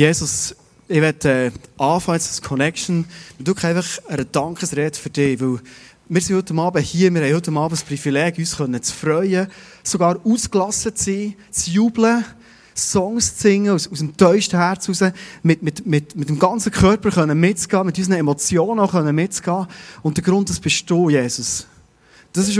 Jesus, ich werde äh, anfangen, das Connection, und du einfach eine Dankesrede für dich, weil wir sind heute Abend hier, wir haben heute Abend das Privileg, uns zu freuen, sogar ausgelassen zu sein, zu jubeln, Songs zu singen, aus, aus dem tiefsten Herz raus, mit, mit, mit, mit dem ganzen Körper können mitzugehen, mit unseren Emotionen auch können mitzugehen. Und der Grund, das bist du, Jesus. Das ist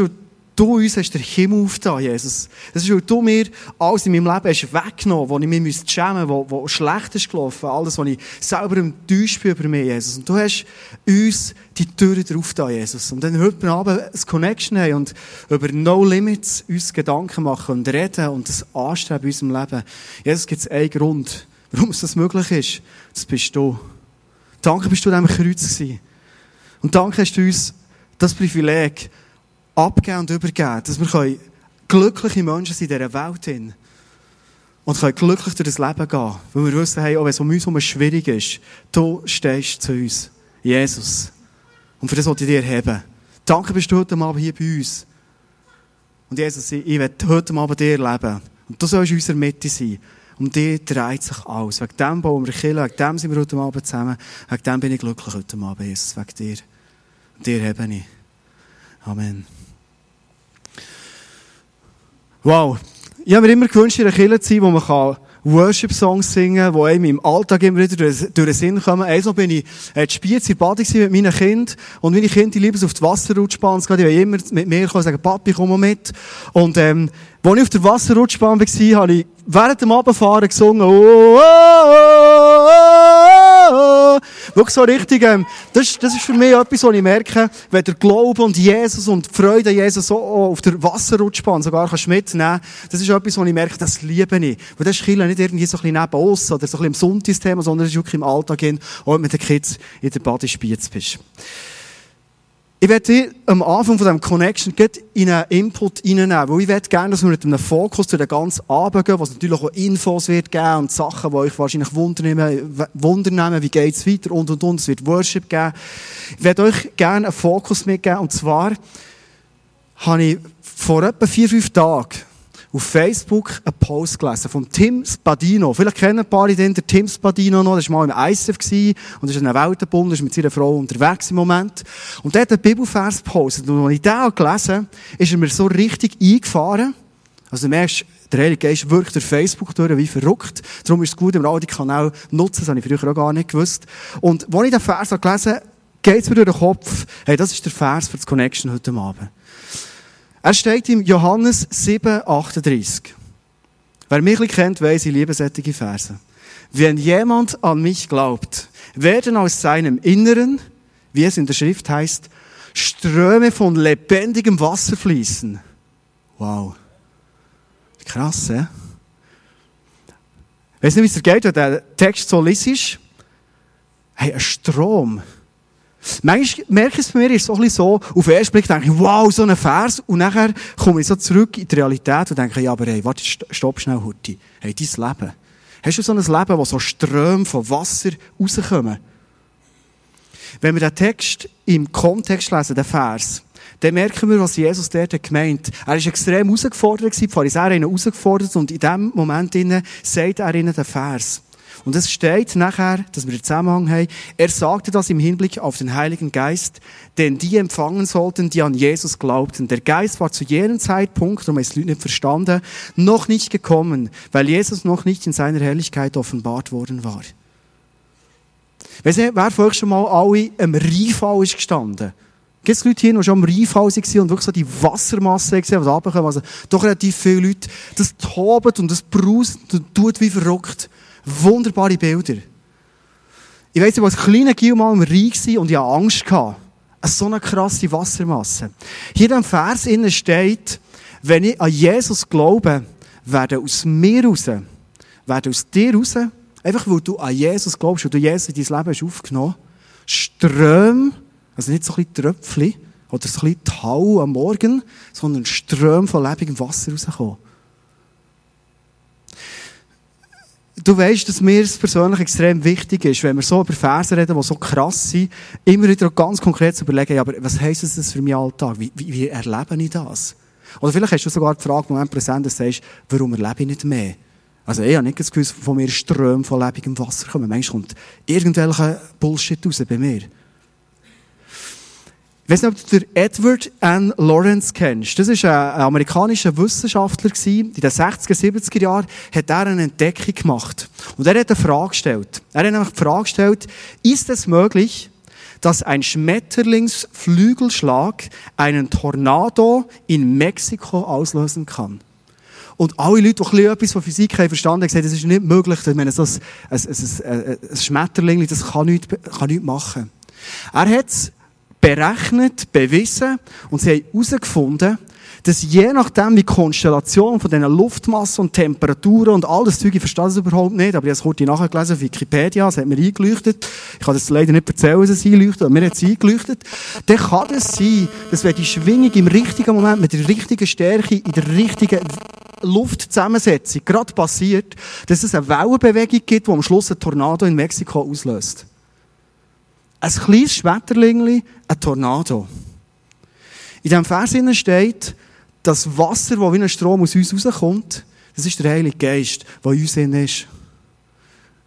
du uns hast den Himmel aufgetan, Jesus. Das ist, weil du mir alles in meinem Leben hast weggenommen, wo ich mich schämen musste, wo schlecht ist gelaufen, alles, was ich selber enttäuscht bin über mich, Jesus. Und du hast uns die Türen drauf Jesus. Und dann heute Abend ein Connection haben und über No Limits uns Gedanken machen und reden und das anstreben in unserem Leben. Jesus, gibt es einen Grund, warum es das möglich ist. Das bist du. Danke, bist du an diesem Kreuz gewesen. Und danke hast du uns das Privileg, abgeben und übergeben, dass wir glückliche Menschen sind in dieser Welt sind. Und können glücklich durch das Leben gehen. Weil wir wissen, hey, auch wenn es um uns herum schwierig ist, du stehst zu uns. Jesus. Und für das wollte ich dir heben. Danke, bist du heute Abend hier bei uns. Und Jesus, ich will heute Abend dir leben. Und du sollst in unserer Mitte sein. Um dir dreht sich alles. Wegen dem bauen wir Kirche, wegen dem sind wir heute Abend zusammen. Wegen dem bin ich glücklich heute Abend, Jesus. Wegen dir. Und dir hebe ich. Amen. Wow. Ich habe mir immer gewünscht, in einer Kirche zu sein, wo man Worship-Songs singen kann, die einem im Alltag immer wieder durch, den Sinn kommen. Einmal bin ich äh, Spiez in Bade mit meinen Kindern. Und meine Kinder, lieben es auf die Wasserrutschbahn. Die wollen immer mit mir kommen und sagen, Papi, komm mal mit. Und, ähm, als ich auf der Wasserrutschbahn war, habe ich während dem Abfahren gesungen, oh, oh, oh, oh, oh. Wirklich so richtig, ähm, das, das ist für mich etwas, wo ich merke, wenn der Glaube und Jesus und die Freude Jesus so auf der Wasserrutschbahn sogar kannst mitnehmen das ist etwas, wo ich merke, das liebe ich. Weil das ist Kirche nicht irgendwie so ein bisschen neben uns oder so ein bisschen im Sonntagsthema, sondern es ist wirklich im Alltag hin, auch mit den Kids in der Badispiez bist. Ich werde dir am Anfang von diesem Connection in einen Input reinnehmen, weil ich werde gerne, dass wir mit einem Fokus zu den ganzen Abend gehen, was natürlich auch Infos wird geben und Sachen, die euch wahrscheinlich wundern, wundern wie geht's weiter und und und. Es wird Worship geben. Ich werde euch gerne einen Fokus mitgeben und zwar habe ich vor etwa vier, fünf Tagen auf Facebook einen Post gelesen vom Tim Spadino. Vielleicht kennen ein paar den, der Tim Spadino noch. Das war mal im ISF und ist in einem Weltenbund, ist mit seiner Frau unterwegs im Moment. Und der hat einen Bibelvers gepostet. Und als ich den gelesen habe, ist er mir so richtig eingefahren. Also du merkst, der Heilige Geist wirkt durch Facebook durch, wie verrückt. Darum ist es gut, im Radiokanal nutzen. Das habe ich früher auch gar nicht gewusst. Und als ich den Vers gelesen habe, geht es mir durch den Kopf, hey, das ist der Vers für das Connection heute Abend. Er steht im Johannes 7, 38. Wer mich kennt, weiß, ich liebe solche Verse. Wenn jemand an mich glaubt, werden aus seinem Inneren, wie es in der Schrift heißt, Ströme von lebendigem Wasser fließen. Wow. Krass, eh? Weißt du, wie es dir geht, wenn der Text so liest? Hey, ein Strom. Manchmal merke ich es bei mir, ist es auch so, auf den ersten Blick denke ich, wow, so ein Vers, und nachher komme ich so zurück in die Realität und denke, ja, aber hey, warte, stopp schnell, Hutti. Hey, dein Leben. Hast du so ein Leben, wo so Ströme von Wasser rauskommen? Wenn wir den Text im Kontext lesen, den Vers, dann merken wir, was Jesus dort gemeint hat. Er war extrem herausgefordert, die Pharisäer haben ihn herausgefordert, und in dem Moment sagt er ihnen den Vers. Und es steht nachher, dass wir den Zusammenhang haben, er sagte das im Hinblick auf den Heiligen Geist, den die empfangen sollten, die an Jesus glaubten. Der Geist war zu jenem Zeitpunkt, um es nicht verstanden, noch nicht gekommen, weil Jesus noch nicht in seiner Herrlichkeit offenbart worden war. Weißt du, wer von euch schon mal alle am Rheinfall ist gestanden? Gibt es Leute hier, die schon am Rheinfall waren und wirklich so die Wassermasse gesehen, die runterkommen? Also doch relativ viele Leute. Das tobt und das brauset und tut wie verrückt. Wunderbare Bilder. Ich weiss, ich war als kleiner Gil mal im Rhein und ich hatte Angst. Gehabt. So eine krasse Wassermasse. Hier in dem Vers steht, wenn ich an Jesus glaube, werden aus mir raus, werden aus dir raus, einfach weil du an Jesus glaubst und du Jesus in dein Leben hast aufgenommen, Ströme, also nicht so ein bisschen Tröpfchen oder so ein bisschen Tau am Morgen, sondern Ströme von lebendigem Wasser rauskommen. Du weißt, dass mir es persönlich extrem wichtig ist, wenn wir so über Verse reden, die so krass sind, immer wieder ganz konkret zu überlegen, ja, aber was heisst das für meinen Alltag? Wie, wie, wie erlebe ich das? Oder vielleicht hast du sogar die Frage, Moment präsent, dass du sagst, warum erlebe ich nicht mehr? Also ich habe nicht das Gefühl, von mir Ströme von lebendigem Wasser kommen. Manchmal kommt irgendwelcher Bullshit raus bei mir. Ich weiß nicht, ob du Edward N. Lawrence kennst. Das ist ein amerikanischer Wissenschaftler In den 60er, 70er Jahren hat er eine Entdeckung gemacht. Und er hat eine Frage gestellt. Er hat nämlich die Frage gestellt, ist es möglich, dass ein Schmetterlingsflügelschlag einen Tornado in Mexiko auslösen kann? Und alle Leute, die etwas von Physik haben verstanden, haben gesagt, es ist nicht möglich. Ich meine, so ein, ein, ein, ein Schmetterling, das kann nichts, kann nichts machen. Er hat berechnet, bewiesen und sie haben herausgefunden, dass je nachdem, wie die Konstellation von diesen Luftmassen und Temperaturen und all das Zeug, ich verstehe das überhaupt nicht, aber ich habe es kurz nachgelesen auf Wikipedia, es hat mir eingeleuchtet. Ich kann das leider nicht erzählen, dass es einleuchtet, aber mir hat es eingeleuchtet. Dann kann es sein, dass wenn die Schwingung im richtigen Moment mit der richtigen Stärke in der richtigen Luftzusammensetzung gerade passiert, dass es eine Wellenbewegung gibt, die am Schluss ein Tornado in Mexiko auslöst. Ein kleines Schmetterling, ein Tornado. In diesem Vers steht, das Wasser, das wie ein Strom aus uns rauskommt, das ist der Heilige Geist, der in uns ist.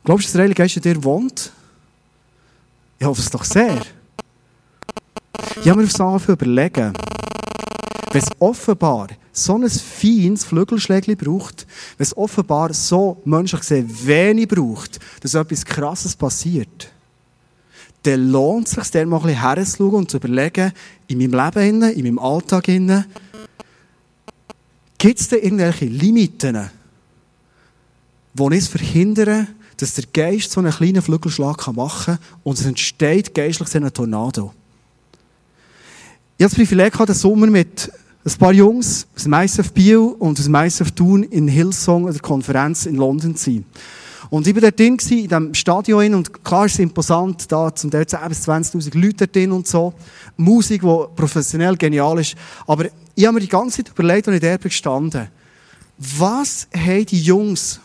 Glaubst du, dass der Heilige Geist in dir wohnt? Ich hoffe es doch sehr. Ich habe mir aufs Anfang überlegen, wenn es offenbar so ein feines Flügelschlägli braucht, wenn es offenbar so menschlich gesehen wenig braucht, dass etwas Krasses passiert, dann lohnt es sich, dann mal ein bisschen herzuschauen und zu überlegen, in meinem Leben, in meinem Alltag, gibt es da irgendwelche Limiten, die es verhindern, dass der Geist so einen kleinen Flügelschlag machen kann und es entsteht geistlich so ein Tornado. Ich hatte das Privileg, den Sommer mit ein paar Jungs aus dem ISF Biel und aus dem ISF Thun in Hillsong, der Konferenz in London zu sein. Und ich war dort drin, in diesem Stadion, und klar ist es imposant, da zum Teil 10.000 bis 20.000 Leute drin und so. Musik, die professionell genial ist. Aber ich habe mir die ganze Zeit überlegt, als ich dort gestanden was haben die Jungs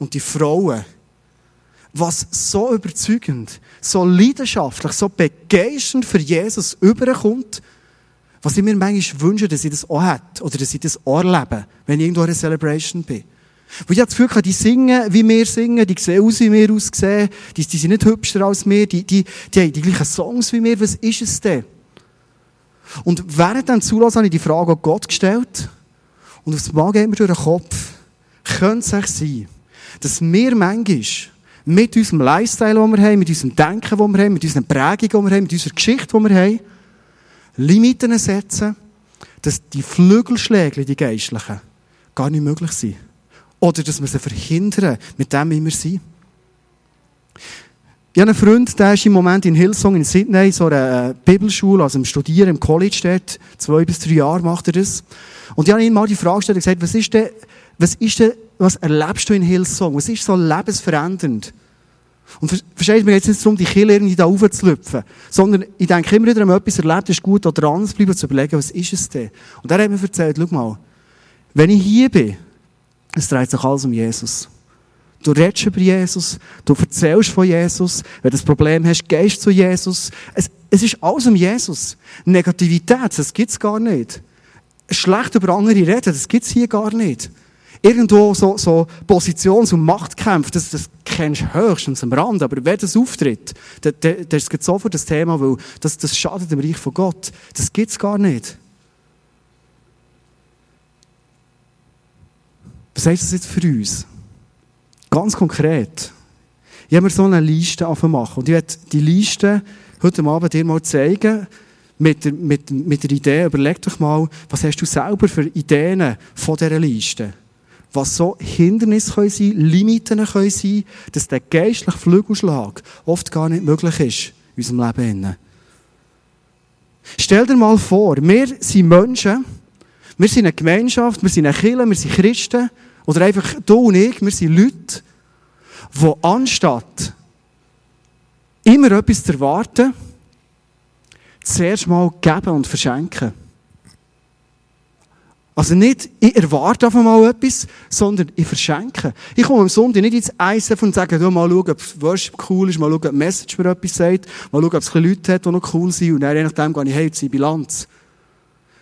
und die Frauen, was so überzeugend, so leidenschaftlich, so begeisternd für Jesus überkommt, was ich mir manchmal wünsche, dass ich das auch hätte, oder dass ich das auch erlebe, wenn ich irgendwo in einer Celebration bin. Weil ich habe das Gefühl, die singen, wie wir singen, die sehen aus, wie wir aussehen, die, die sind nicht hübscher als wir, die, die, die haben die gleichen Songs wie wir, was ist es denn? Und während dem Zulassen habe ich die Frage an Gott gestellt, und aufs Mal geht mir durch den Kopf, könnte es sein, dass wir manchmal mit unserem Lifestyle, den wir haben, mit unserem Denken, das wir haben, mit unseren Prägungen, die wir haben, mit unserer Geschichte, die wir haben, Limiten setzen, dass die Flügelschläge, die geistlichen, gar nicht möglich sind. Oder dass wir sie verhindern, mit dem, wie wir sind. Ich habe einen Freund, der ist im Moment in Hillsong in Sydney, so einer äh, Bibelschule, also im Studieren, im College dort. Zwei bis drei Jahre macht er das. Und ich habe ihm mal die Frage gestellt gesagt, was ist denn, was ist denn, was erlebst du in Hillsong? Was ist so lebensverändernd? Und versteht mir jetzt nicht darum, die Kille irgendwie da aufzulüpfen, sondern ich denke immer wieder, wenn man etwas erlebt, ist gut, da dran zu bleiben, zu überlegen, was ist es denn? Und er hat mir erzählt, schau mal, wenn ich hier bin, es dreht sich alles um Jesus. Du redest über Jesus, du erzählst von Jesus, wenn du ein Problem hast, gehst zu Jesus. Es, es ist alles um Jesus. Negativität, das gibt's gar nicht. Schlecht über andere reden, das gibt's hier gar nicht. Irgendwo so, so Positions- und Machtkämpfe, das, das kennst du höchstens am Rand, aber wenn das auftritt, dann, dann, dann ist es sofort das Thema, weil das, das schadet dem Reich von Gott. Das gibt's gar nicht. Was heißt das jetzt für uns? Ganz konkret. Ich habe mir so eine Liste machen und ich werde die Liste heute Abend dir mal zeigen, mit der, mit, mit der Idee, überleg doch mal, was hast du selber für Ideen von dieser Liste? Was so Hindernisse können sein, Limiten können sein, dass der geistliche Flügelschlag oft gar nicht möglich ist in unserem Leben. Stell dir mal vor, wir sind Menschen, wir sind eine Gemeinschaft, wir sind eine Kirche, wir sind Christen. Oder einfach du und ich, wir sind Leute, die anstatt immer etwas zu erwarten, zuerst mal geben und verschenken. Also nicht, ich erwarte einfach mal etwas, sondern ich verschenke. Ich komme am Sonntag nicht ins ISF und sage, mal schauen, ob Worship cool ist, mal schauen, ob die Message mir etwas sagt, mal schauen, ob es Leute hat, die noch cool sind, und dann je nachdem gehe ich hey, zur Bilanz.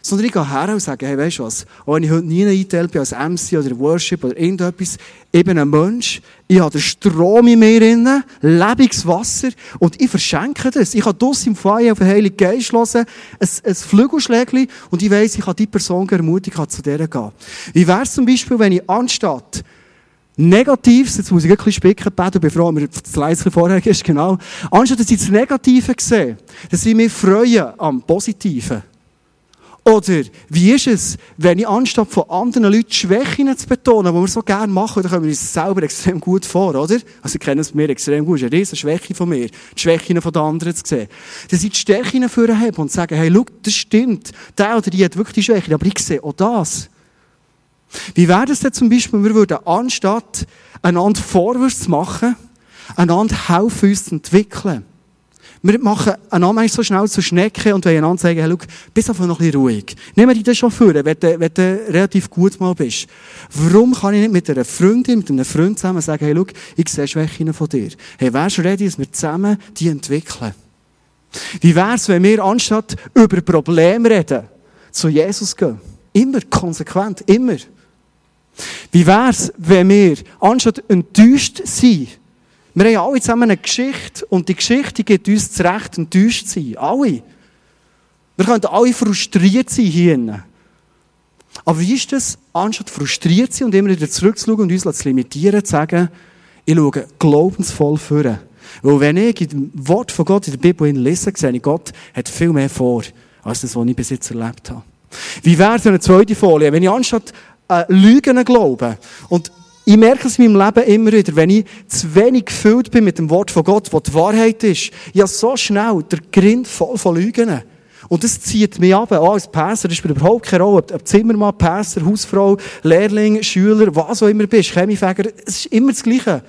Sondern ich gehe her und sage, hey, weißt du was? Auch wenn ich heute nie eingeteilt bin als MC oder Worship oder irgendetwas, bin ein Mensch, ich habe den Strom in mir drin, lebendiges und ich verschenke das. Ich kann das im Feuer auf den Heiligen Geist hören, ein, ein Flügelschlägchen und ich weiss, ich kann die Person ermutigen, zu der gehen. Wie wäre es zum Beispiel, wenn ich anstatt Negatives, jetzt muss ich ein bisschen spicken, beten, bevor mir das Leise vorher ist, genau. Anstatt dass ich das Negative sehe, dass ich mich freue am Positiven. Oder wie ist es, wenn ich anstatt von anderen Leuten Schwächen zu betonen, die wir so gerne machen, dann kommen wir uns selber extrem gut vor, oder? Also ich kenne es mir extrem gut, das ist eine riesen Schwäche von mir, die Schwächen von den anderen zu sehen. Dass ich die Stärken für habe und sage, hey, schau, das stimmt, der oder die hat wirklich die Schwäche, aber ich sehe auch das. Wie wäre es denn zum Beispiel, wir würden anstatt einander vorwärts zu machen, einander helfen, uns zu entwickeln? Wir machen einander so schnell zu Schnecken und wollen einander sagen, hey, schau, bist einfach noch ein bisschen ruhig. Nehmen wir dich schon vor, wenn du, wenn du relativ gut mal bist. Warum kann ich nicht mit einer Freundin, mit einem Freund zusammen sagen, hey, schau, ich sehe Schwächen von dir. Hey, wärst du ready, dass wir zusammen die entwickeln? Wie wär's, wenn wir anstatt über Probleme reden, zu Jesus gehen? Immer konsequent, immer. Wie wär's, wenn wir anstatt enttäuscht sind, wir haben alle zusammen eine Geschichte und die Geschichte gibt uns das Recht, enttäuscht zu sein. Alle. Wir können alle frustriert sein hier. Aber wie ist das, anstatt frustriert zu sein und immer wieder zurückzuschauen und uns zu limitieren, zu sagen, ich schaue glaubensvoll vor. Weil wenn ich im Wort von Gott in der Bibel lese, sehe ich, Gott hat viel mehr vor, als das, was ich bis jetzt erlebt habe. Wie wäre es eine zweite Folie, wenn ich anstatt äh, Lügen glaube und ich merke es in meinem Leben immer wieder, wenn ich zu wenig gefüllt bin mit dem Wort von Gott, was die Wahrheit ist, ja so schnell der Grind voll von Lügen. Und das zieht mich ab, auch als Pässer, das spielt überhaupt keine Rolle, ob Zimmermann, Pässer, Hausfrau, Lehrling, Schüler, was auch immer bist, Chemiefäger, es ist immer das Gleiche.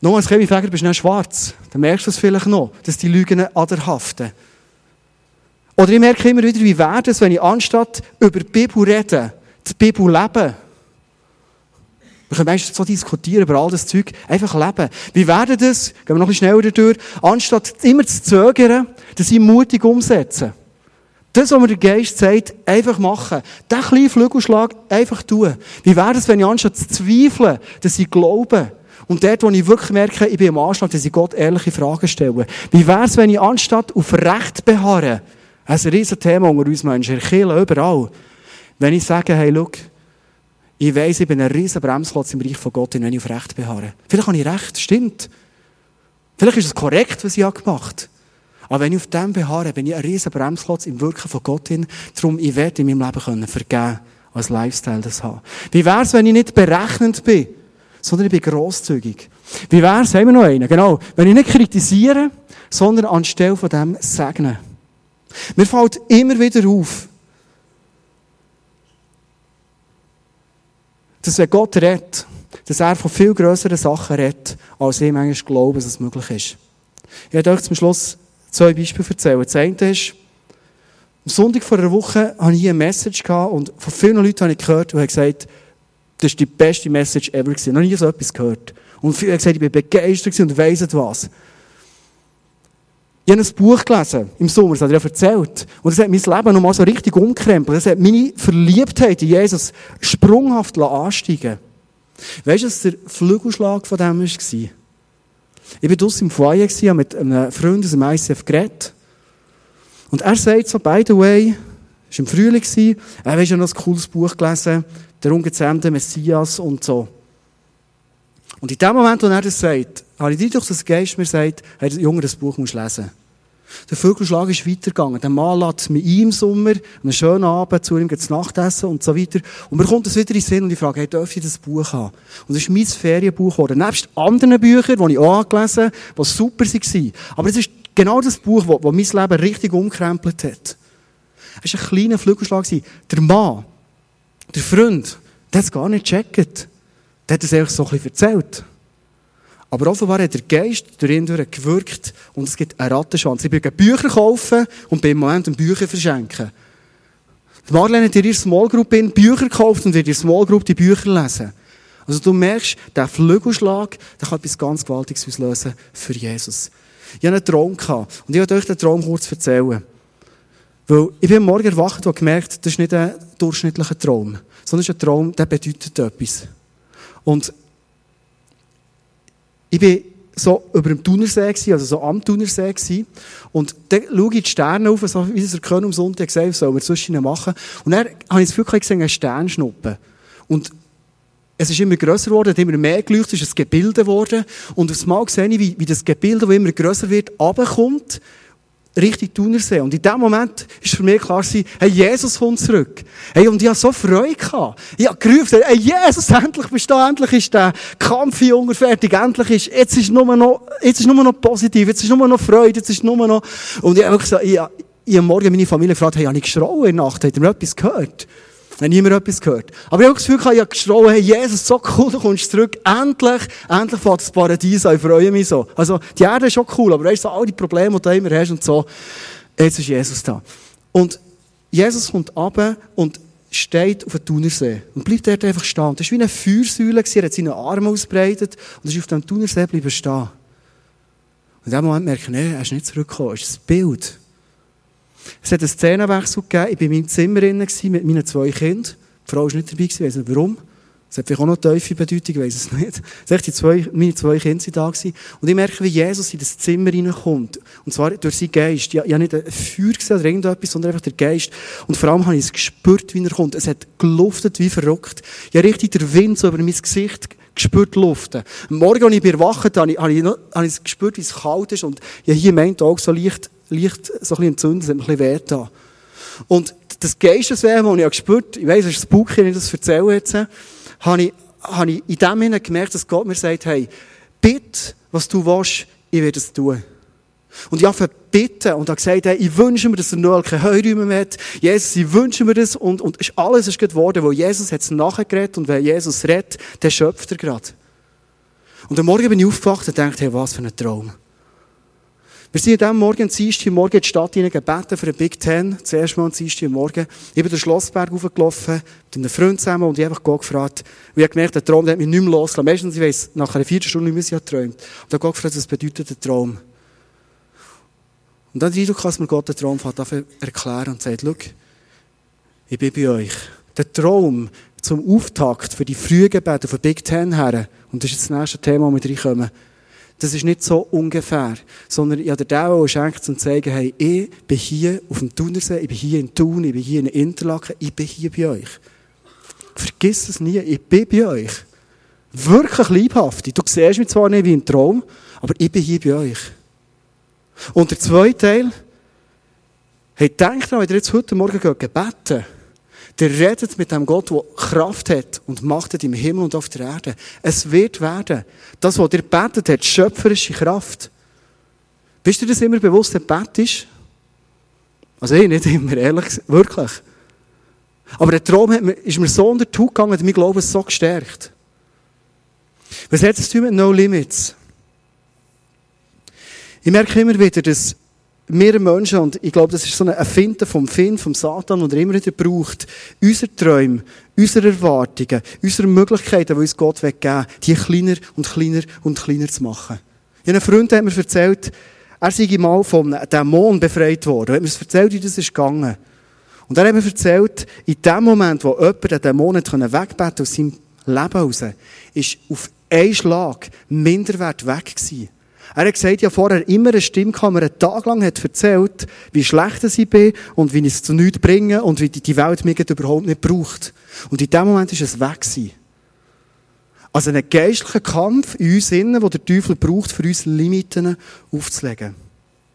Nur als Chemiefäger bist du nicht schwarz. Dann merkst du es vielleicht noch, dass die Lügen aderhaften. Oder ich merke immer wieder, wie wäre es, wenn ich anstatt über die Bibel rede, die Bibel leben. Wir können meistens so diskutieren über all das Zeug. Einfach leben. Wie werden das? Gehen wir noch ein bisschen schneller durch. Anstatt immer zu zögern, sie mutig umsetzen. Das, was mir der Geist sagt, einfach machen. Den kleinen Flügelschlag einfach tun. Wie wäre es, wenn ich anstatt zu zweifeln, dass ich glaube, und dort, wo ich wirklich merke, ich bin am Anschlag, dass ich Gott ehrliche Fragen stelle. Wie wäre es, wenn ich anstatt auf Recht beharren, ein riesen Thema unter uns Menschen, in überall, wenn ich sage, hey, schau, ich weiss, ich bin ein riesen Bremsklotz im Reich von Gott, wenn ich auf Recht beharre. Vielleicht habe ich Recht, stimmt. Vielleicht ist es korrekt, was ich gemacht habe. Aber wenn ich auf dem beharre, bin ich ein riesen Bremsklotz im Wirken von Gott hin. Darum, ich werde in meinem Leben können vergeben, als Lifestyle das haben. Wie wäre es, wenn ich nicht berechnend bin, sondern ich bin grosszügig? Wie wäre es, haben wir noch einen, genau, wenn ich nicht kritisiere, sondern anstelle von dem segne. Mir fällt immer wieder auf, dass wenn Gott redet, dass er von viel grösseren Sachen redet, als ich manchmal glaube, dass es möglich ist. Ich werde euch zum Schluss zwei Beispiele erzählen. Das eine ist, am Sonntag vor einer Woche hatte ich eine Message und von vielen Leuten habe ich gehört, die haben gesagt, das ist die beste Message ever gewesen. Noch nie so etwas gehört. Und viele haben gesagt, ich bin begeistert und weiss was. Ich habe ein Buch gelesen, im Sommer, das hat er ja erzählt. Und das hat mein Leben nochmal so richtig umkrempelt. Das hat meine Verliebtheit in Jesus sprunghaft ansteigen Weißt du, was der Flügelschlag von dem war? Ich war draussen im Foyer, habe mit einem Freund aus dem ICF geredet. Und er sagt so, by the way, es war im Frühling, er hat ja noch ein cooles Buch gelesen, der ungezähmte Messias und so. Und in dem Moment, wo er das sagt, habe ich durch das Geist mir sagt, hey, Junge, das Buch musst du lesen. Der Vögelschlag ist weitergegangen. Der Mann lädt mit ihm im Sommer, einen schönen Abend, zu ihm geht Nachtessen und so weiter. Und mir kommt das wieder in den Sinn und ich frage, hey, darf ich das Buch haben? Und das ist mein Ferienbuch geworden. Nebst anderen Büchern, die ich auch angelesen habe, die super waren. Aber es ist genau das Buch, das, mein Leben richtig umkrempelt hat. Es war ein kleiner Flügelschlag. Der Mann, der Freund, der hat es gar nicht gecheckt. Der hat es einfach so ein bisschen erzählt. Aber offenbar hat der Geist durch ihn gewirkt und es gibt einen Rattenschwanz. Ich bin Bücher kaufen und bin im Moment ein Bücher verschenken. Marlene hat in ihrer Small Group Bücher gekauft und in ihrer Small Group die Bücher lesen. Also du merkst, der Flügelschlag, der kann etwas ganz Gewaltiges auslösen für Jesus. Ich hatte einen Traum und ich werde euch den Traum kurz erzählen. Weil ich bin Morgen erwacht und gemerkt, das ist nicht ein durchschnittlicher Traum, sondern ist ein Traum, der bedeutet etwas. Und ich bin so über dem Thunersee also so am Thunersee. Und dann schaue ich die Sterne auf, so wie es der König am Sonntag gesagt hat, soll wir zwischen machen. Und dann habe ich das Gefühl gesehen, einen Sternschnuppen. Und es ist immer grösser geworden, hat immer mehr geleuchtet, es ist ein Gebilde geworden. Und aufs Mal sehe ich, wie, wie das Gebilde, das immer grösser wird, runterkommt Richtung Thunersee. Und in dem Moment ist für mich klar gewesen, hey, Jesus kommt zurück. Hey, und ich hatte so Freude gehabt. Ich habe gerufen, hey, Jesus, endlich bist du da, endlich ist der Kampf hier fertig, endlich ist, jetzt ist nur noch, jetzt ist nur noch positiv, jetzt ist nur noch Freude, jetzt ist nur noch, und ich habe gesagt, ich, ich habe morgen meine Familie gefragt, hey, habe ich geschrauen in der Nacht? Habt ihr mir etwas gehört? Dann niemand etwas gehört. Aber ich habe das Gefühl, ich habe geschrien, hey, Jesus, so cool, du kommst zurück. Endlich, endlich fährt das Paradies an. Ich freue mich so. Also, die Erde ist schon cool, aber weißt du, all die Probleme, die du immer hast und so, jetzt ist Jesus da. Und Jesus kommt runter und steht auf dem Thunersee und bleibt dort einfach stehen. Das war wie eine Feuersäule, er hat seine Arme ausbreitet und ist auf dem Thunersee bleiben stehen. Und in dem Moment merke ich, nee, er ist nicht zurückgekommen. Es ist ein Bild. Es hat einen Szenenwechsel gegeben. Ich war in meinem Zimmer mit meinen zwei Kindern. Die Frau war nicht dabei, ich weiß nicht warum. Das hat vielleicht auch noch tiefe Bedeutung, ich weiß es nicht. Das die zwei, meine zwei Kinder waren da. Gewesen. Und ich merke, wie Jesus in das Zimmer hineinkommt. Und zwar durch seinen Geist. Ich, ich habe nicht ein Feuer gesehen oder irgendetwas, sondern einfach der Geist. Und vor allem habe ich es gespürt, wie er kommt. Es hat geluftet wie verrückt. Ich habe richtig den Wind so über mein Gesicht gespürt luften. Am Morgen, als ich erwacht habe, habe ich, habe ich gespürt, wie es kalt ist. Und ich habe hier meint auch so leicht leicht so ein bisschen entzündet, hat mir ein bisschen weh Und das Geisteswehen, das ich gespürt habe, ich weiss, es ist das Buch, ich das erzähle jetzt, habe ich, habe ich in dem Sinne gemerkt, dass Gott mir sagt, hey, bitte, was du willst, ich werde es tun. Und ich habe bitten und habe gesagt, hey, ich wünsche mir, dass er noch keine Heuräume mehr hat. Jesus, ich wünsche mir das. Und, und alles ist geworden, wo Jesus hat es nachgeredet und wenn Jesus redet, dann schöpft er gerade. Und am Morgen bin ich aufgewacht und dachte, hey, was für ein Traum. Wir sind an diesem Morgen, Dienstag Morgen in die Stadt gebeten für den Big Ten. Zuerst mal am Dienstag Morgen. Ich bin den Schlossberg hochgelaufen, mit einem Freund zusammen und ich habe Gott gefragt. Und ich habe gemerkt, der Traum der hat mich nicht mehr losgelassen. Meistens, ich weiss, nach einer Viertelstunde nicht mehr, ich geträumt. Und ich habe Gott gefragt, was bedeutet der Traum? Und dann den Eindruck, dass mir Gott den Traum erklären und sagt, schau, ich bin bei euch. Der Traum zum Auftakt für die frühen Gebete von Big Ten her, und das ist jetzt das nächste Thema, wo wir reinkommen, das ist nicht so ungefähr, sondern ich habe dir auch geschenkt, um zu zeigen, hey, ich bin hier auf dem Thunersee, ich bin hier in Thun, ich bin hier in Interlaken, ich bin hier bei euch. Vergiss es nie, ich bin bei euch. Wirklich liebhaftig. Du siehst mich zwar nicht wie ein Traum, aber ich bin hier bei euch. Und der zweite Teil, hey, denkt dran, wenn ihr jetzt heute Morgen gebeten der redet mit dem Gott, der Kraft hat und Macht hat im Himmel und auf der Erde. Es wird werden. Das, was ihr betet, hat schöpferische Kraft. Bist du das immer bewusst, dass Bett ist? Also ich nicht immer, ehrlich wirklich. Aber der Traum hat mir, ist mir so unter die Haut gegangen, hat mein Glauben so gestärkt. Was hat es zu tun mit No Limits? Ich merke immer wieder, dass wir Menschen, und ich glaube, das ist so ein Erfinden vom Finn, vom Satan, und er immer wieder braucht, unsere Träume, unsere Erwartungen, unsere Möglichkeiten, die uns Gott geben die kleiner und kleiner und kleiner zu machen. Einen Freund, hat mir erzählt, er sei mal vom Dämon befreit worden. Er hat mir erzählt, wie das ist gegangen. Und er hat mir erzählt, in dem Moment, wo jemand den Dämon wegbeten aus seinem Leben heraus, ist auf einen Schlag Minderwert weg gewesen. Er hat gesagt, ja vorher immer eine Stimme kam, er einen Tag erzählt, wie schlecht ich bin und wie ich es zu nichts bringe und wie die Welt mich überhaupt nicht braucht. Und in dem Moment ist es weg gewesen. Also ein geistlicher Kampf in uns innen, wo der Teufel braucht, für uns Limiten aufzulegen.